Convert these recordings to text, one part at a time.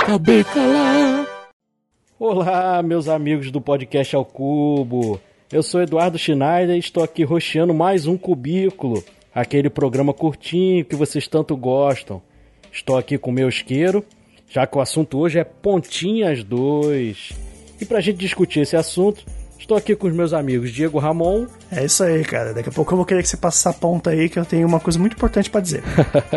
Acabei calar. Olá, meus amigos do podcast ao Cubo. Eu sou Eduardo Schneider e estou aqui rocheando mais um cubículo, aquele programa curtinho que vocês tanto gostam. Estou aqui com o meu isqueiro, já que o assunto hoje é Pontinhas 2. E para a gente discutir esse assunto, Estou aqui com os meus amigos Diego Ramon. É isso aí, cara. Daqui a pouco eu vou querer que você passe essa ponta aí, que eu tenho uma coisa muito importante para dizer.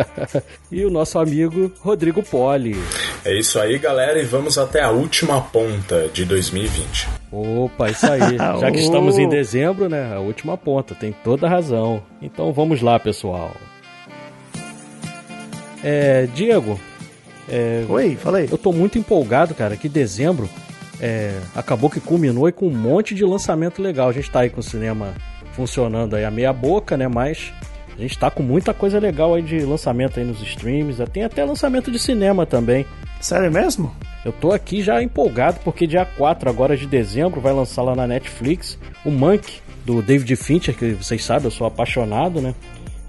e o nosso amigo Rodrigo Poli. É isso aí, galera, e vamos até a última ponta de 2020. Opa, isso aí. Já que estamos em dezembro, né? A última ponta, tem toda a razão. Então vamos lá, pessoal. É, Diego. É, Oi, falei. Eu tô muito empolgado, cara, que dezembro é, acabou que culminou com um monte de lançamento legal. A gente tá aí com o cinema funcionando aí a meia boca, né? Mas a gente tá com muita coisa legal aí de lançamento aí nos streams. Tem até lançamento de cinema também. Sério mesmo? Eu tô aqui já empolgado porque dia 4 agora de dezembro vai lançar lá na Netflix o Monk do David Fincher, que vocês sabem, eu sou apaixonado, né?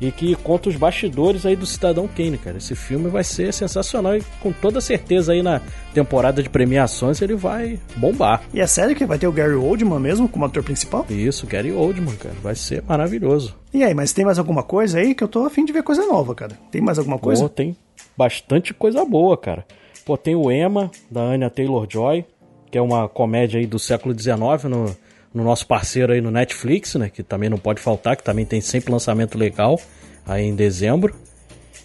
E que conta os bastidores aí do Cidadão Kane, cara. Esse filme vai ser sensacional e com toda certeza aí na temporada de premiações ele vai bombar. E é sério que vai ter o Gary Oldman mesmo como ator principal? Isso, Gary Oldman, cara. Vai ser maravilhoso. E aí, mas tem mais alguma coisa aí que eu tô afim de ver coisa nova, cara? Tem mais alguma coisa? Pô, tem bastante coisa boa, cara. Pô, tem o Emma, da Anya Taylor-Joy, que é uma comédia aí do século XIX no no nosso parceiro aí no Netflix, né? Que também não pode faltar, que também tem sempre lançamento legal aí em dezembro.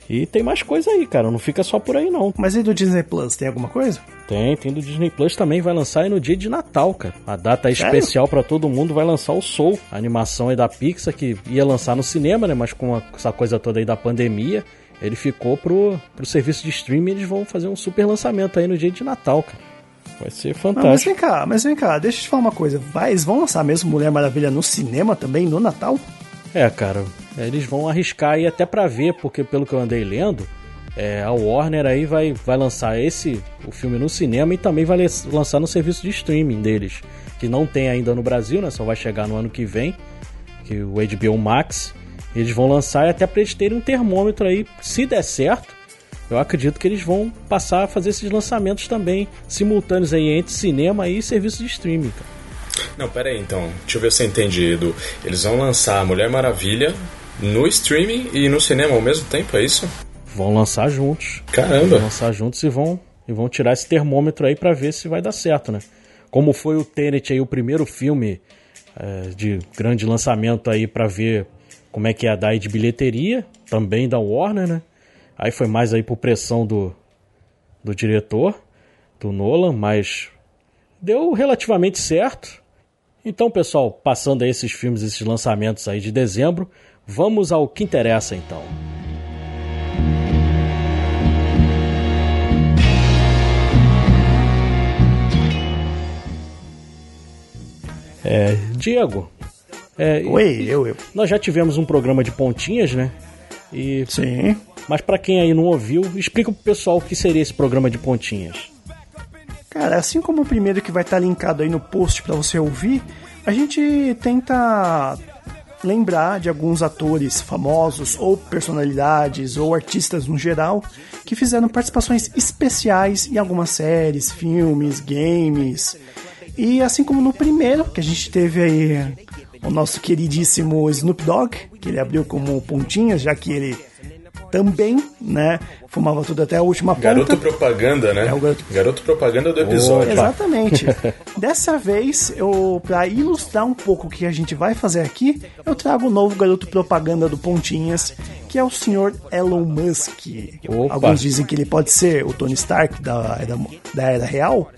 E tem mais coisa aí, cara. Não fica só por aí, não. Mas e do Disney Plus? Tem alguma coisa? Tem, tem do Disney Plus também. Vai lançar aí no dia de Natal, cara. A data especial para todo mundo vai lançar o Soul, a animação aí da Pixar, que ia lançar no cinema, né? Mas com essa coisa toda aí da pandemia, ele ficou pro, pro serviço de streaming. Eles vão fazer um super lançamento aí no dia de Natal, cara. Vai ser fantástico. mas vem cá, mas vem cá, deixa eu te falar uma coisa. Vai, eles vão lançar mesmo Mulher Maravilha no cinema também, no Natal? É, cara, eles vão arriscar aí até para ver, porque pelo que eu andei lendo, é, a Warner aí vai, vai lançar esse o filme no cinema e também vai lançar no serviço de streaming deles, que não tem ainda no Brasil, né? Só vai chegar no ano que vem, que o HBO Max. Eles vão lançar e até para eles terem um termômetro aí, se der certo, eu acredito que eles vão passar a fazer esses lançamentos também simultâneos aí entre cinema e serviço de streaming. Cara. Não, pera aí então. Deixa eu ver se eu entendi, Edu. Eles vão lançar a Mulher Maravilha no streaming e no cinema ao mesmo tempo, é isso? Vão lançar juntos. Caramba! Vão lançar juntos e vão, e vão tirar esse termômetro aí para ver se vai dar certo, né? Como foi o Tenet aí, o primeiro filme é, de grande lançamento aí para ver como é que ia dar aí de bilheteria, também da Warner, né? Aí foi mais aí por pressão do, do diretor, do Nolan, mas deu relativamente certo. Então, pessoal, passando aí esses filmes, esses lançamentos aí de dezembro, vamos ao que interessa então. É, Diego. É, Oi, eu, eu. Nós já tivemos um programa de pontinhas, né? E, Sim. Mas para quem aí não ouviu, explica pro pessoal o que seria esse programa de pontinhas. Cara, assim como o primeiro que vai estar tá linkado aí no post para você ouvir, a gente tenta lembrar de alguns atores famosos ou personalidades ou artistas no geral que fizeram participações especiais em algumas séries, filmes, games. E assim como no primeiro, que a gente teve aí o nosso queridíssimo Snoop Dogg, que ele abriu como pontinhas, já que ele também, né? Fumava tudo até a última ponta. Garoto propaganda, né? É o garoto... garoto propaganda do episódio. Exatamente. Dessa vez, eu para ilustrar um pouco o que a gente vai fazer aqui, eu trago o novo garoto propaganda do Pontinhas, que é o senhor Elon Musk. Opa. Alguns dizem que ele pode ser o Tony Stark da, da, da era real.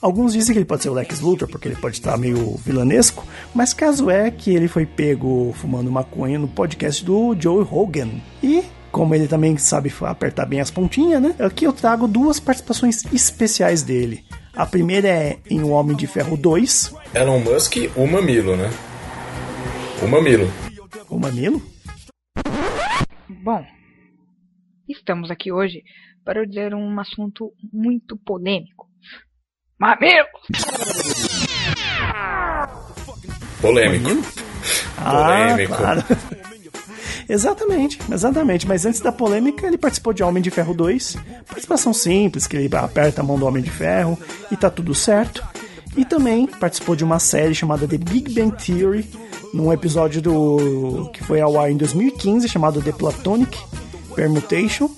Alguns dizem que ele pode ser o Lex Luthor, porque ele pode estar meio vilanesco, mas caso é que ele foi pego fumando maconha no podcast do Joe Rogan. E como ele também sabe apertar bem as pontinhas, né? Aqui eu trago duas participações especiais dele. A primeira é em O Homem de Ferro 2. Elon Musk, o mamilo, né? O mamilo. O mamilo? Bom, estamos aqui hoje para dizer um assunto muito polêmico. Mamilo! Polêmico. Ah, Polêmico. Claro. Exatamente, exatamente. Mas antes da polêmica, ele participou de Homem de Ferro 2. Participação simples, que ele aperta a mão do Homem de Ferro e tá tudo certo. E também participou de uma série chamada The Big Bang Theory, num episódio do que foi ao ar em 2015, chamado The Platonic Permutation,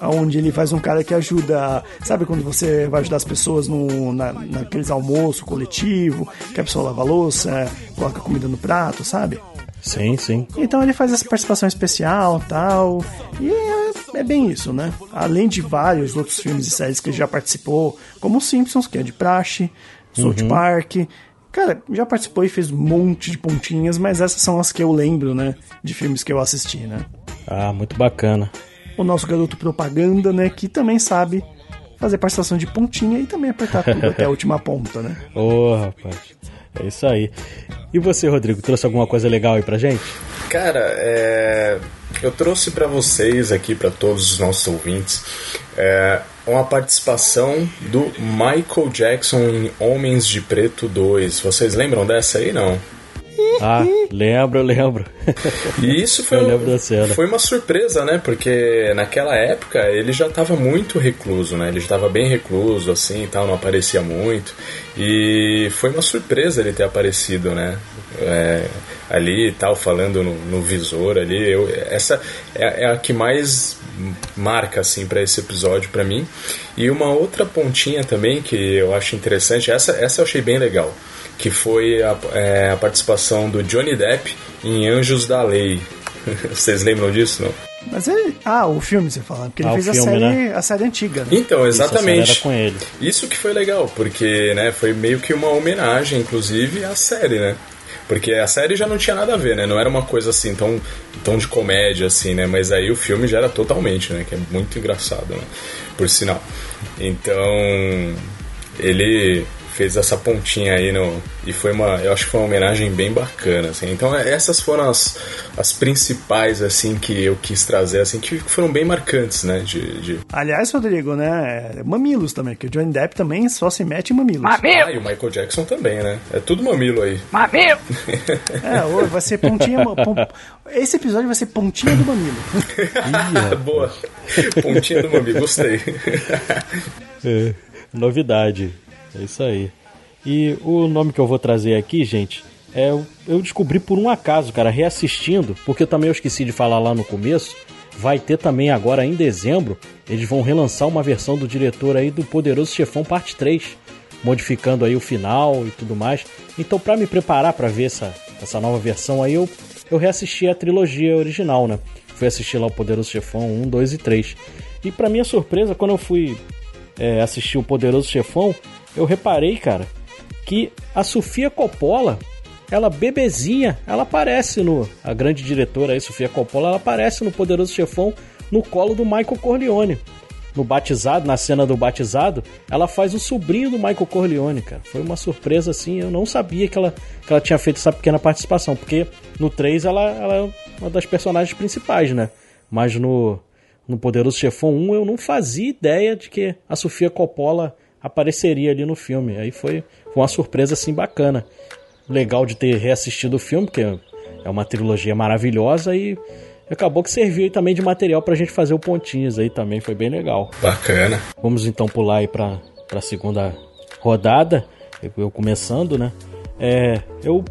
onde ele faz um cara que ajuda. Sabe quando você vai ajudar as pessoas no, na, naqueles almoço coletivo, que a pessoa lava a louça, coloca comida no prato, sabe? Sim, sim. Então ele faz essa participação especial tal. E é, é, bem isso, né? Além de vários outros filmes e séries que ele já participou, como Simpsons, que é de praxe, South uhum. Park. Cara, já participou e fez um monte de pontinhas, mas essas são as que eu lembro, né? De filmes que eu assisti, né? Ah, muito bacana o nosso garoto propaganda, né? Que também sabe fazer participação de pontinha e também apertar tudo até a última ponta, né? Ô, oh, rapaz. É isso aí. E você, Rodrigo, trouxe alguma coisa legal aí pra gente? Cara, é... eu trouxe para vocês aqui, para todos os nossos ouvintes, é... uma participação do Michael Jackson em Homens de Preto 2. Vocês lembram dessa aí, não? Ah, lembro, lembro. E isso foi, foi uma surpresa, né? Porque naquela época ele já estava muito recluso, né? Ele estava bem recluso, assim e tal, não aparecia muito. E foi uma surpresa ele ter aparecido, né? É, ali e tal, falando no, no visor ali. Eu, essa é, é, a que mais marca, assim, para esse episódio para mim. E uma outra pontinha também que eu acho interessante, essa, essa eu achei bem legal que foi a, é, a participação do Johnny Depp em Anjos da Lei. Vocês lembram disso, não? Mas ele. Ah, o filme você fala, porque ele ah, fez filme, a, série, né? a série antiga. Né? Então, exatamente. Isso, com ele. Isso que foi legal, porque né, foi meio que uma homenagem, inclusive, à série, né? Porque a série já não tinha nada a ver, né? Não era uma coisa assim tão, tão de comédia, assim, né? Mas aí o filme já era totalmente, né? Que é muito engraçado, né? Por sinal. Então, ele fez essa pontinha aí no e foi uma eu acho que foi uma homenagem bem bacana assim. Então é, essas foram as, as principais assim que eu quis trazer assim que foram bem marcantes né de, de... aliás Rodrigo né mamilos também que o Johnny Depp também só se mete em mamilos. Mamilo! Ah, e o Michael Jackson também né? É tudo mamilo aí. Mamilo! É vai ser pontinha esse episódio vai ser pontinha do mamilo. Boa. Pontinha do mamilo gostei. É, novidade é isso aí. E o nome que eu vou trazer aqui, gente, é eu descobri por um acaso, cara, reassistindo, porque também eu esqueci de falar lá no começo. Vai ter também agora em dezembro, eles vão relançar uma versão do diretor aí do Poderoso Chefão Parte 3, modificando aí o final e tudo mais. Então, para me preparar para ver essa, essa nova versão aí, eu, eu reassisti a trilogia original, né? Fui assistir lá o Poderoso Chefão 1, 2 e 3. E para minha surpresa, quando eu fui é, assistir o Poderoso Chefão, eu reparei, cara, que a Sofia Coppola, ela bebezinha, ela aparece no. A grande diretora aí, Sofia Coppola, ela aparece no Poderoso Chefão no colo do Michael Corleone. No batizado, na cena do batizado, ela faz o sobrinho do Michael Corleone, cara. Foi uma surpresa assim, eu não sabia que ela, que ela tinha feito essa pequena participação, porque no 3 ela, ela é uma das personagens principais, né? Mas no, no Poderoso Chefão 1 eu não fazia ideia de que a Sofia Coppola apareceria ali no filme. Aí foi, foi uma surpresa assim bacana. Legal de ter reassistido o filme, porque é uma trilogia maravilhosa e acabou que serviu também de material pra gente fazer o Pontinhos aí também, foi bem legal. Bacana. Vamos então pular aí pra, pra segunda rodada, eu, eu começando, né? É, eu,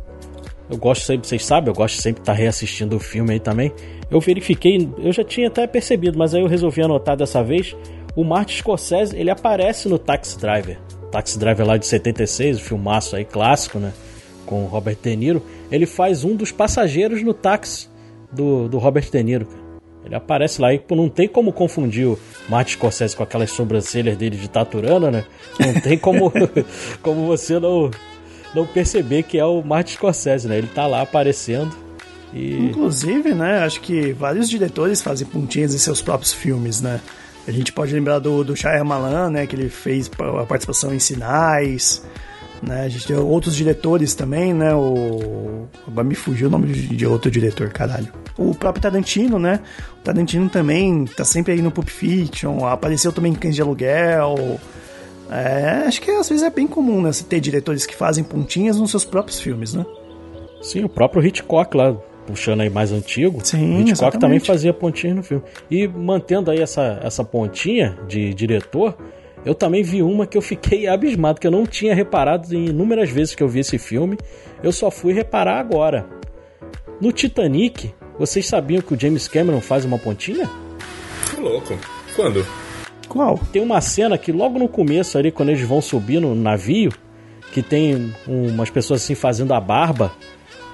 eu gosto sempre, vocês sabem, eu gosto sempre de estar tá reassistindo o filme aí também. Eu verifiquei, eu já tinha até percebido, mas aí eu resolvi anotar dessa vez o Martin Scorsese, ele aparece no Taxi Driver. Taxi Driver lá de 76, o filmaço aí clássico, né? Com o Robert De Niro. Ele faz um dos passageiros no táxi do, do Robert De Niro, Ele aparece lá e pô, não tem como confundir o Martin Scorsese com aquelas sobrancelhas dele de Taturana, né? Não tem como, como você não, não perceber que é o Martin Scorsese, né? Ele tá lá aparecendo. E... Inclusive, né? Acho que vários diretores fazem pontinhas em seus próprios filmes, né? A gente pode lembrar do, do Shyamalan, né, que ele fez a participação em Sinais, né? A gente tem outros diretores também, né? O agora me fugiu o nome de, de, outro diretor, caralho. O próprio Tarantino, né? O Tarantino também tá sempre aí no Pulp Fiction, apareceu também em Cães de Aluguel. É, acho que às vezes é bem comum, né? Você ter diretores que fazem pontinhas nos seus próprios filmes, né? Sim, o próprio Hitchcock lá puxando aí mais antigo, Sim, Hitchcock exatamente. também fazia pontinhas no filme. E mantendo aí essa, essa pontinha de diretor, eu também vi uma que eu fiquei abismado, que eu não tinha reparado em inúmeras vezes que eu vi esse filme. Eu só fui reparar agora. No Titanic, vocês sabiam que o James Cameron faz uma pontinha? Que louco. Quando? Qual? Tem uma cena que logo no começo ali, quando eles vão subir no navio, que tem umas pessoas assim fazendo a barba.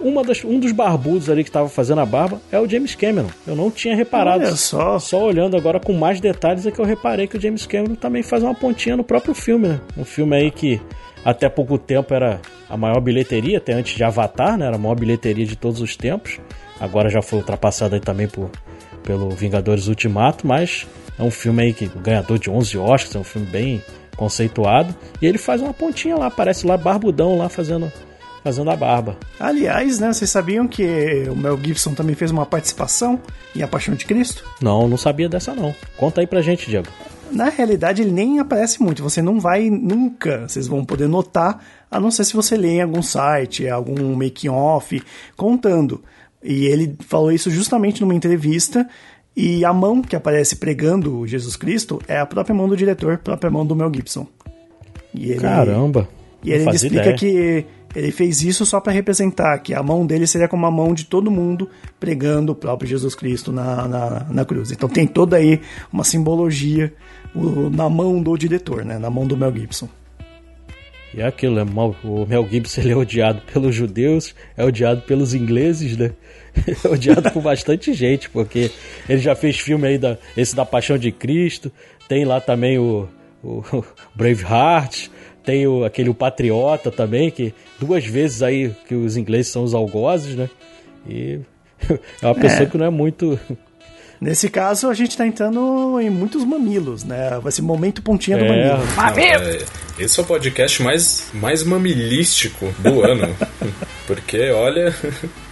Uma das, um dos barbudos ali que estava fazendo a barba é o James Cameron. Eu não tinha reparado. Olha só. Só olhando agora com mais detalhes é que eu reparei que o James Cameron também faz uma pontinha no próprio filme, né? Um filme aí que até pouco tempo era a maior bilheteria, até antes de Avatar, né? Era a maior bilheteria de todos os tempos. Agora já foi ultrapassada aí também por, pelo Vingadores Ultimato, mas é um filme aí que ganhador de 11 Oscars, é um filme bem conceituado. E ele faz uma pontinha lá, aparece lá barbudão lá fazendo fazendo a barba. Aliás, né, vocês sabiam que o Mel Gibson também fez uma participação em A Paixão de Cristo? Não, não sabia dessa não. Conta aí pra gente, Diego. Na realidade, ele nem aparece muito. Você não vai nunca, vocês vão poder notar, a não ser se você ler em algum site, algum making-off, contando. E ele falou isso justamente numa entrevista. E a mão que aparece pregando Jesus Cristo é a própria mão do diretor, a própria mão do Mel Gibson. E ele, Caramba! E ele explica ideia. que ele fez isso só para representar que a mão dele seria como a mão de todo mundo pregando o próprio Jesus Cristo na, na, na cruz. Então tem toda aí uma simbologia o, na mão do diretor, né? na mão do Mel Gibson. E é aquilo, né? o Mel Gibson ele é odiado pelos judeus, é odiado pelos ingleses, né? É odiado por bastante gente, porque ele já fez filme aí, da, esse da Paixão de Cristo, tem lá também o, o Braveheart, tem o, aquele o Patriota também, que duas vezes aí que os ingleses são os algozes, né? E é uma pessoa é. que não é muito. Nesse caso, a gente tá entrando em muitos mamilos, né? Vai ser momento pontinha do é. mamilo. Mamilo! É, esse é o podcast mais, mais mamilístico do ano. Porque, olha,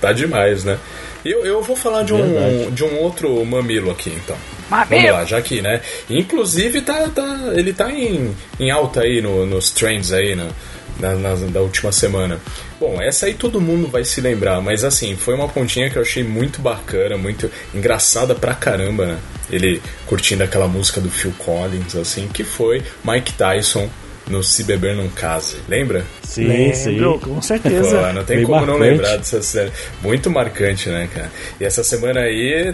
tá demais, né? Eu, eu vou falar de um, de um outro mamilo aqui, então. Mamilo! Vamos lá, já aqui, né? Inclusive, tá, tá, ele tá em, em alta aí no, nos trends aí, no, na, na, da última semana. Bom, essa aí todo mundo vai se lembrar, mas assim, foi uma pontinha que eu achei muito bacana, muito engraçada pra caramba, né? Ele curtindo aquela música do Phil Collins, assim, que foi Mike Tyson no Se Beber Não Case, lembra? Sim, Lembro, sim. com certeza. Pô, não tem Bem como marcante. não lembrar dessa série. Muito marcante, né, cara? E essa semana aí,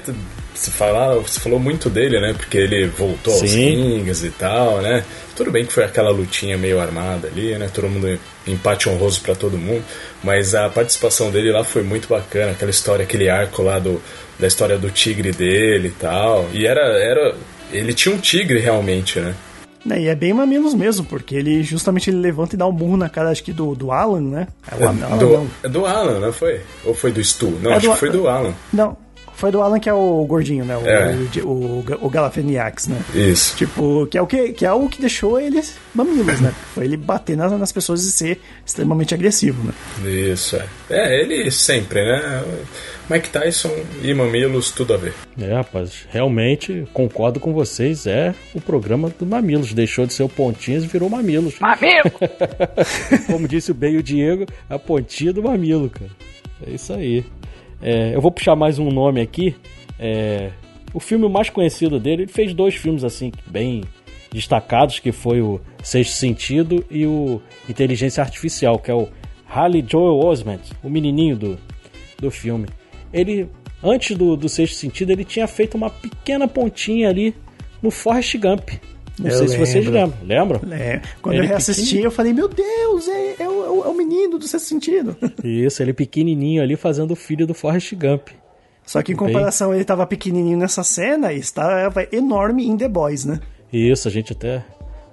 você, fala, você falou muito dele, né? Porque ele voltou sim. aos rings e tal, né? Tudo bem que foi aquela lutinha meio armada ali, né? Todo mundo empate honroso para todo mundo, mas a participação dele lá foi muito bacana, aquela história, aquele arco lá do, da história do tigre dele e tal. E era era ele tinha um tigre realmente, né? É, e é bem mamilos mesmo, porque ele justamente ele levanta e dá um burro na cara, acho que do, do Alan, né? É, o, Alan, do, é do Alan, não foi? Ou foi do Stu? Não, é acho do, que foi do Alan. Não, foi do Alan que é o gordinho, né? O, é. o, o, o Galafeniax, né? Isso. Tipo, que é o que, que, é o que deixou eles mamilos, né? Foi ele bater nas, nas pessoas e ser extremamente agressivo, né? Isso, é. É, ele sempre, né? Mike Tyson e Mamilos, tudo a ver. É, rapaz, realmente concordo com vocês. É o programa do Mamilos. Deixou de ser o Pontinhas e virou Mamilos. Mamilo! Como disse o bem o Diego, a pontinha do Mamilo, cara. É isso aí. É, eu vou puxar mais um nome aqui. É, o filme mais conhecido dele, ele fez dois filmes assim, bem destacados, que foi o Sexto Sentido e o Inteligência Artificial, que é o Harley Joel Osment, o menininho do, do filme ele, antes do, do Sexto Sentido, ele tinha feito uma pequena pontinha ali no Forrest Gump. Não eu sei lembro. se vocês lembram. Lembram? É. Quando ele eu reassisti, eu falei, meu Deus, é, é, o, é o menino do Sexto Sentido. Isso, ele pequenininho ali fazendo o filho do Forrest Gump. Só que em comparação, ele estava pequenininho nessa cena e estava enorme em The Boys, né? Isso, a gente até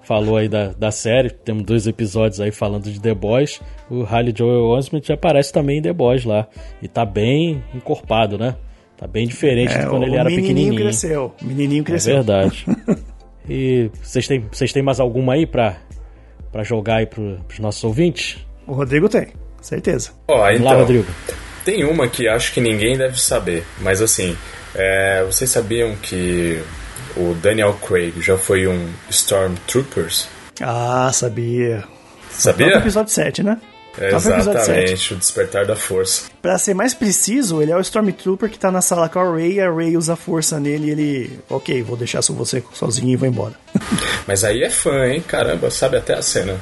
falou aí da, da série, temos dois episódios aí falando de The Boys. O Halle Joel Osment aparece também em The Boys lá. E tá bem encorpado, né? Tá bem diferente é, de quando ele era pequenininho. Cresceu. O menininho cresceu. É verdade. e vocês têm, vocês têm mais alguma aí pra, pra jogar aí pro, pros nossos ouvintes? O Rodrigo tem, certeza. Ó, oh, então, lá, Rodrigo. Tem uma que acho que ninguém deve saber, mas assim, é, vocês sabiam que o Daniel Craig já foi um Stormtroopers? Ah, sabia. Sabia? No episódio 7, né? Exatamente, o despertar da força. Pra ser mais preciso, ele é o Stormtrooper que tá na sala com a Rey, a Rey usa a força nele e ele. Ok, vou deixar só você sozinho e vou embora. Mas aí é fã, hein? Caramba, sabe até a cena.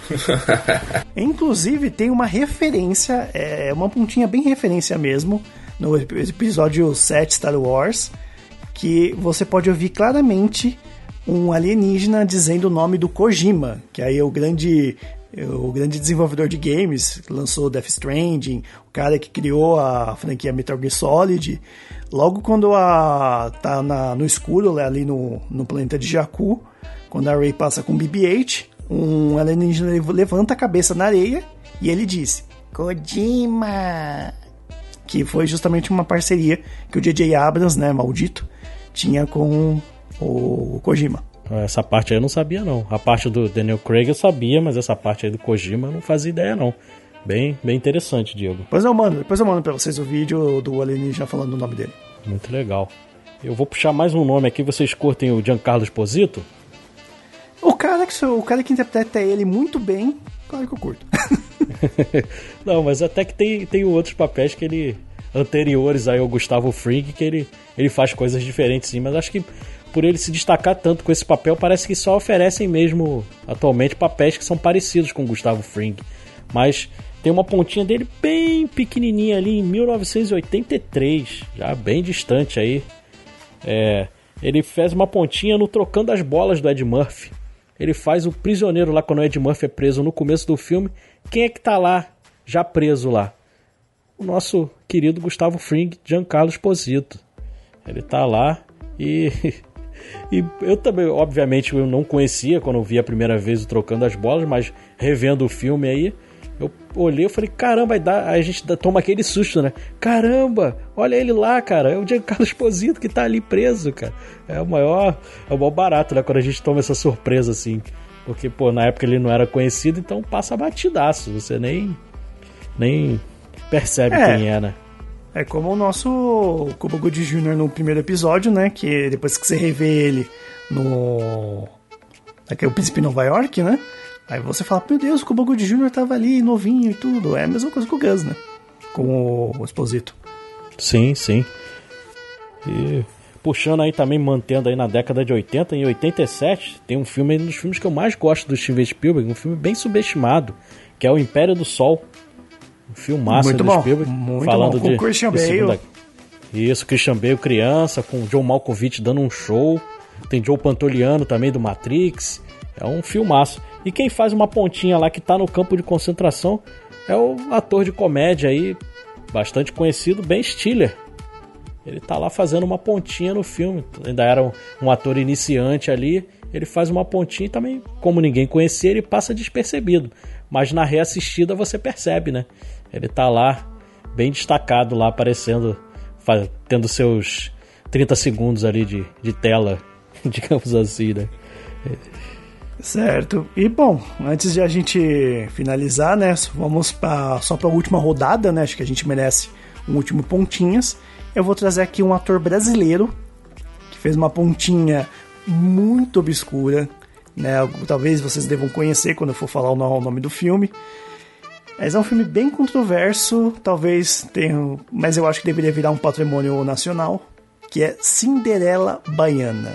Inclusive, tem uma referência, é uma pontinha bem referência mesmo, no episódio 7 Star Wars, que você pode ouvir claramente um alienígena dizendo o nome do Kojima, que aí é o grande o grande desenvolvedor de games, lançou Death Stranding, o cara que criou a franquia Metal Gear Solid. Logo quando a tá na, no escuro, ali no, no planeta de Jakku, quando a Rey passa com BB-8, um alienígena levanta a cabeça na areia e ele diz: Kojima! Que foi justamente uma parceria que o J.J. Abrams, né, maldito, tinha com o Kojima. Essa parte aí eu não sabia, não. A parte do Daniel Craig eu sabia, mas essa parte aí do Kojima eu não fazia ideia, não. Bem, bem interessante, Diego. Depois eu mando, depois eu mando pra vocês o vídeo do alienígena falando o nome dele. Muito legal. Eu vou puxar mais um nome aqui, vocês curtem o Giancarlo Esposito? O cara que, o cara que interpreta ele muito bem, claro que eu curto. não, mas até que tem, tem outros papéis que ele anteriores aí ao Gustavo Fring que ele, ele faz coisas diferentes sim, mas acho que por ele se destacar tanto com esse papel, parece que só oferecem mesmo atualmente papéis que são parecidos com Gustavo Fring. Mas tem uma pontinha dele bem pequenininha ali em 1983, já bem distante aí. É, ele fez uma pontinha no Trocando as Bolas do Ed Murphy. Ele faz o prisioneiro lá quando o Ed Murphy é preso no começo do filme. Quem é que tá lá, já preso lá? O nosso querido Gustavo Fring, Giancarlo Esposito. Ele tá lá e E eu também, obviamente, eu não conhecia quando eu vi a primeira vez o Trocando as Bolas, mas revendo o filme aí, eu olhei e falei, caramba, aí, dá, aí a gente toma aquele susto, né? Caramba, olha ele lá, cara, é o Giancarlo Esposito que tá ali preso, cara. É o maior, é o maior barato, né? Quando a gente toma essa surpresa, assim. Porque, pô, na época ele não era conhecido, então passa batidaço, você nem, nem percebe é. quem é, né? É como o nosso Cuba Gooding Jr. no primeiro episódio, né? Que depois que você revê ele no. Aqui é o Príncipe Nova York, né? Aí você fala, meu Deus, o Cuba Gooding Jr. tava ali, novinho e tudo. É a mesma coisa que o Gus, né? Com o Exposito. Sim, sim. E puxando aí também, mantendo aí na década de 80, em 87, tem um filme, um dos filmes que eu mais gosto do Steven Spielberg, um filme bem subestimado, que é O Império do Sol. Um filmaço muito do bom, Spielberg. Muito falando bom. Com de, Christian Bale. Segunda... Isso, Christian Bale criança, com John Malkovich dando um show. Tem Joe Pantoliano também do Matrix. É um filmaço. E quem faz uma pontinha lá que tá no campo de concentração é o ator de comédia aí, bastante conhecido, Ben Stiller. Ele tá lá fazendo uma pontinha no filme. Ainda era um, um ator iniciante ali. Ele faz uma pontinha e também, como ninguém conhecia, ele passa despercebido. Mas na reassistida você percebe, né? Ele tá lá, bem destacado lá, aparecendo, tendo seus 30 segundos ali de, de tela, digamos assim, né? Certo. E bom, antes de a gente finalizar, né? Vamos pra, só para a última rodada, né? Acho que a gente merece um último pontinhas. Eu vou trazer aqui um ator brasileiro que fez uma pontinha muito obscura, né? Talvez vocês devam conhecer quando eu for falar o nome do filme. Mas é um filme bem controverso, talvez tenha, mas eu acho que deveria virar um patrimônio nacional, que é Cinderela Baiana.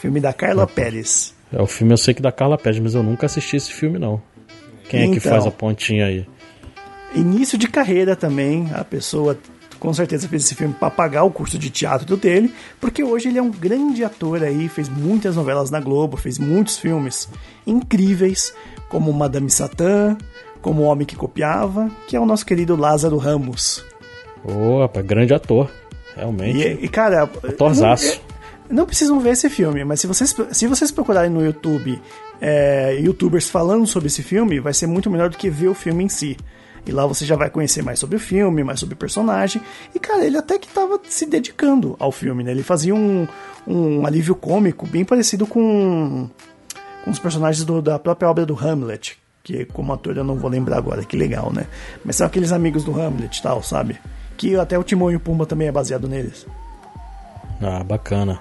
Filme da Carla Pérez. É o filme eu sei que é da Carla Pérez, mas eu nunca assisti esse filme não. Quem então, é que faz então. a pontinha aí? Início de carreira também, a pessoa com certeza fez esse filme para pagar o curso de teatro dele, porque hoje ele é um grande ator aí, fez muitas novelas na Globo, fez muitos filmes incríveis, como Madame Satã, como O Homem que Copiava, que é o nosso querido Lázaro Ramos. Opa, grande ator, realmente. E, e cara, atorzaço. Não, não precisam ver esse filme, mas se vocês, se vocês procurarem no YouTube é, youtubers falando sobre esse filme, vai ser muito melhor do que ver o filme em si. E lá você já vai conhecer mais sobre o filme, mais sobre o personagem. E, cara, ele até que estava se dedicando ao filme, né? Ele fazia um, um alívio cômico bem parecido com, com os personagens do, da própria obra do Hamlet, que como ator eu não vou lembrar agora, que legal, né? Mas são aqueles amigos do Hamlet e tal, sabe? Que até o Timão e o Pumba também é baseado neles. Ah, bacana.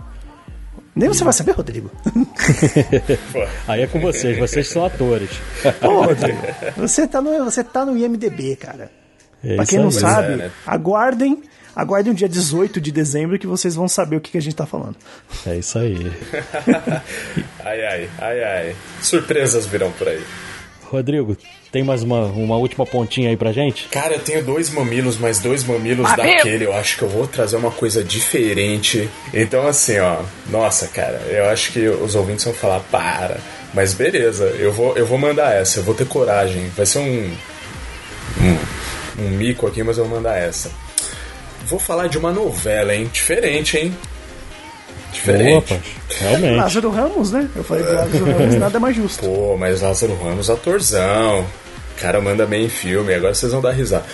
Nem você vai saber, Rodrigo. Aí é com vocês, vocês são atores. Pô, Rodrigo, você tá no, você tá no IMDB, cara. É pra quem não sabe, é, né? aguardem Aguardem o dia 18 de dezembro que vocês vão saber o que, que a gente tá falando. É isso aí. ai, ai, ai, ai. Surpresas virão por aí. Rodrigo, tem mais uma, uma última pontinha aí pra gente? Cara, eu tenho dois mamilos, mas dois mamilos ah, daquele. Eu acho que eu vou trazer uma coisa diferente. Então, assim, ó. Nossa, cara, eu acho que os ouvintes vão falar, para. Mas beleza, eu vou, eu vou mandar essa, eu vou ter coragem. Vai ser um. Um, um mico aqui, mas eu vou mandar essa. Vou falar de uma novela, hein? Diferente, hein? Diferente. Opa, realmente. Lázaro Ramos, né? Eu falei que Lázaro Ramos nada mais justo. Pô, mas Lázaro Ramos, atorzão. O cara manda bem em filme, agora vocês vão dar risada.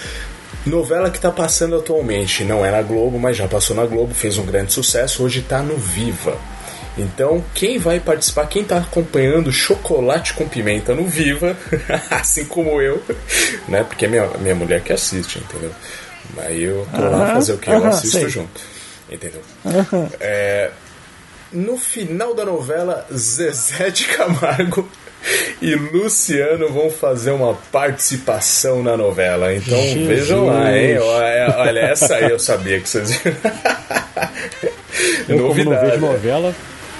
Novela que tá passando atualmente, não é na Globo, mas já passou na Globo, fez um grande sucesso, hoje tá no Viva. Então, quem vai participar, quem tá acompanhando Chocolate com Pimenta no Viva, assim como eu, né? Porque é minha, minha mulher que assiste, entendeu? Aí eu tô uh -huh, lá fazer o que? Eu uh -huh, assisto sei. junto. Entendeu? Uh -huh. é, no final da novela, Zezé de Camargo e Luciano vão fazer uma participação na novela. Então Jesus. vejam lá, hein? Olha, essa aí eu sabia que vocês Eu, Novidade. como não vejo novela,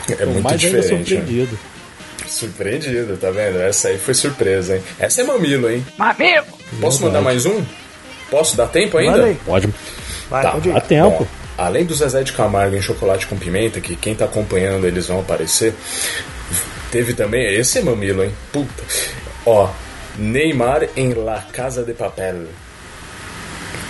é muito mais diferente. Né? surpreendido. Surpreendido, tá vendo? Essa aí foi surpresa, hein? Essa é mamilo, hein? Mamilo! Posso mandar mais um? Posso dar tempo ainda? Pode. Vai, tá. pode Dá tempo. Bom, além do Zezé de Camargo em Chocolate com Pimenta, que quem tá acompanhando eles vão aparecer, teve também. Esse é mamilo, hein? Puta. Ó, Neymar em La Casa de Papel.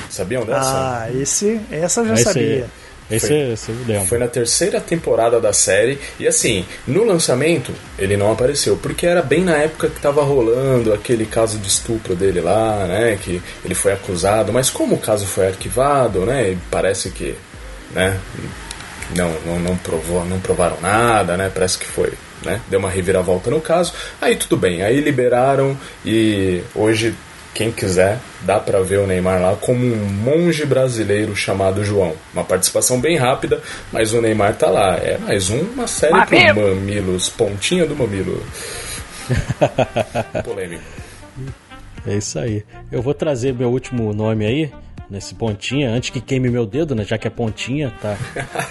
Sabiam dessa? Ah, esse, essa eu já esse sabia. Esse, foi, esse eu Foi na terceira temporada da série. E assim, no lançamento, ele não apareceu. Porque era bem na época que tava rolando aquele caso de estupro dele lá, né? Que ele foi acusado. Mas como o caso foi arquivado, né? Parece que. Né? Não, não, não, provou, não provaram nada, né? Parece que foi. Né? Deu uma reviravolta no caso. Aí tudo bem. Aí liberaram e hoje quem quiser, dá para ver o Neymar lá como um monge brasileiro chamado João. Uma participação bem rápida, mas o Neymar tá lá. É mais uma série Mamilo. pro Mamilos, pontinha do Mamilo. Polêmico. É isso aí. Eu vou trazer meu último nome aí, nesse pontinha, antes que queime meu dedo, né? Já que é pontinha, tá?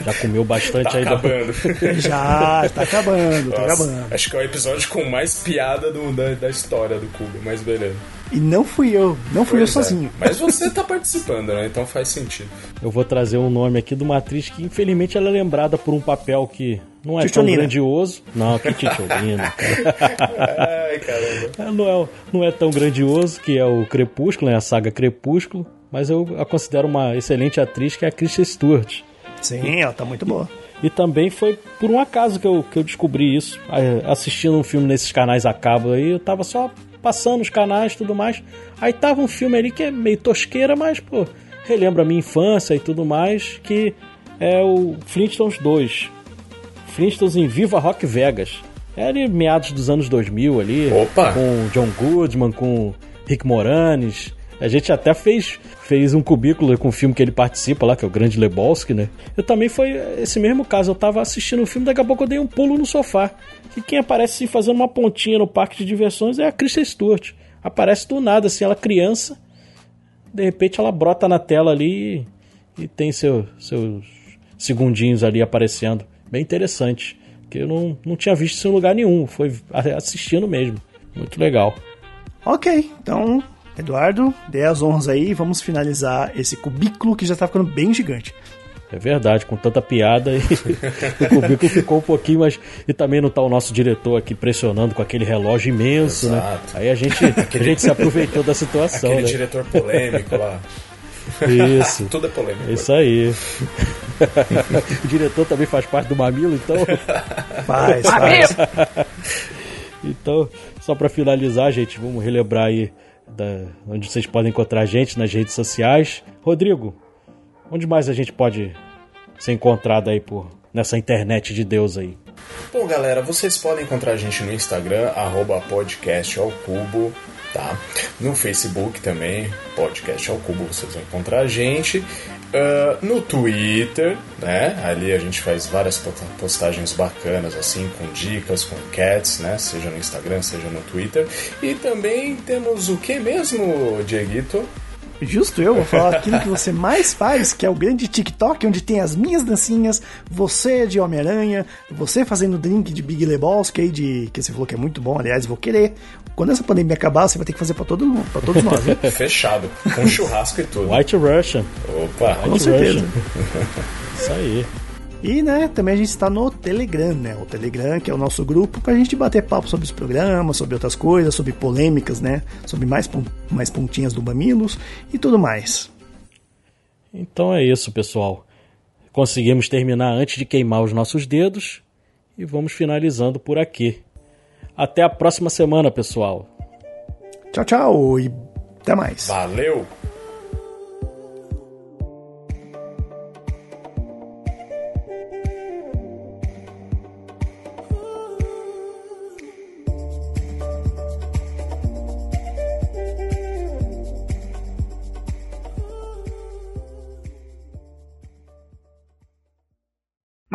Já comeu bastante tá aí. Acabando. Do... já, tá acabando, tá Nossa, tá acabando. Acho que é o episódio com mais piada do, da, da história do Cubo, mas beleza. E não fui eu, não fui pois eu é. sozinho. Mas você tá participando, né? Então faz sentido. Eu vou trazer um nome aqui de uma atriz que infelizmente ela é lembrada por um papel que não é tão grandioso. Não, que Titiolina. Ai, caramba. Não é, não é tão grandioso, que é o Crepúsculo, né? A saga Crepúsculo mas eu a considero uma excelente atriz, que é a Kristen Stewart. Sim, ela tá muito boa. E também foi por um acaso que eu, que eu descobri isso, assistindo um filme nesses canais a cabo aí, eu tava só passando os canais e tudo mais. Aí tava um filme ali que é meio tosqueira, mas, pô, relembra a minha infância e tudo mais, que é o Flintstones 2. Flintstones em Viva Rock Vegas. É ali meados dos anos 2000 ali, Opa. com John Goodman, com Rick Moranis, a gente até fez, fez um cubículo com o filme que ele participa lá, que é o Grande Lebowski, né? Eu também foi esse mesmo caso. Eu tava assistindo o filme, daqui a pouco eu dei um pulo no sofá. E quem aparece assim, fazendo uma pontinha no parque de diversões é a Kristen Stewart. Aparece do nada, assim, ela criança. De repente ela brota na tela ali e, e tem seu, seus segundinhos ali aparecendo. Bem interessante. Que eu não, não tinha visto isso em lugar nenhum. Foi assistindo mesmo. Muito legal. Ok, então Eduardo, dê as honras aí e vamos finalizar esse cubículo que já está ficando bem gigante. É verdade, com tanta piada e o cubículo ficou um pouquinho mais. E também não está o nosso diretor aqui pressionando com aquele relógio imenso, né? Exato. né? Aí a gente, aquele, a gente se aproveitou da situação. Aquele né? diretor polêmico lá. Isso. Tudo é polêmico. Isso aí. o diretor também faz parte do mamilo, então. Faz, faz. então, só para finalizar, gente, vamos relembrar aí da, onde vocês podem encontrar a gente nas redes sociais. Rodrigo, onde mais a gente pode ser encontrado aí por nessa internet de Deus aí? Bom, galera, vocês podem encontrar a gente no Instagram, arroba podcast ao cubo, tá? No Facebook também, podcast ao cubo, vocês vão encontrar a gente. Uh, no Twitter, né? Ali a gente faz várias postagens bacanas, assim, com dicas, com cats, né? Seja no Instagram, seja no Twitter. E também temos o que mesmo, Dieguito? Justo eu vou falar aquilo que você mais faz, que é o grande TikTok, onde tem as minhas dancinhas, você de Homem-Aranha, você fazendo drink de Big Lebowski aí, de, que você falou que é muito bom, aliás, vou querer. Quando essa pandemia acabar, você vai ter que fazer pra todo mundo, pra todos nós, hein? Fechado, com churrasco e tudo. White Russian. Opa! Com White certeza. Isso aí. E, né, também a gente está no Telegram, né? O Telegram, que é o nosso grupo, para a gente bater papo sobre os programas, sobre outras coisas, sobre polêmicas, né? Sobre mais, mais pontinhas do Mamilos e tudo mais. Então é isso, pessoal. Conseguimos terminar antes de queimar os nossos dedos e vamos finalizando por aqui. Até a próxima semana, pessoal. Tchau, tchau e até mais. Valeu!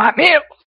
Mamilo!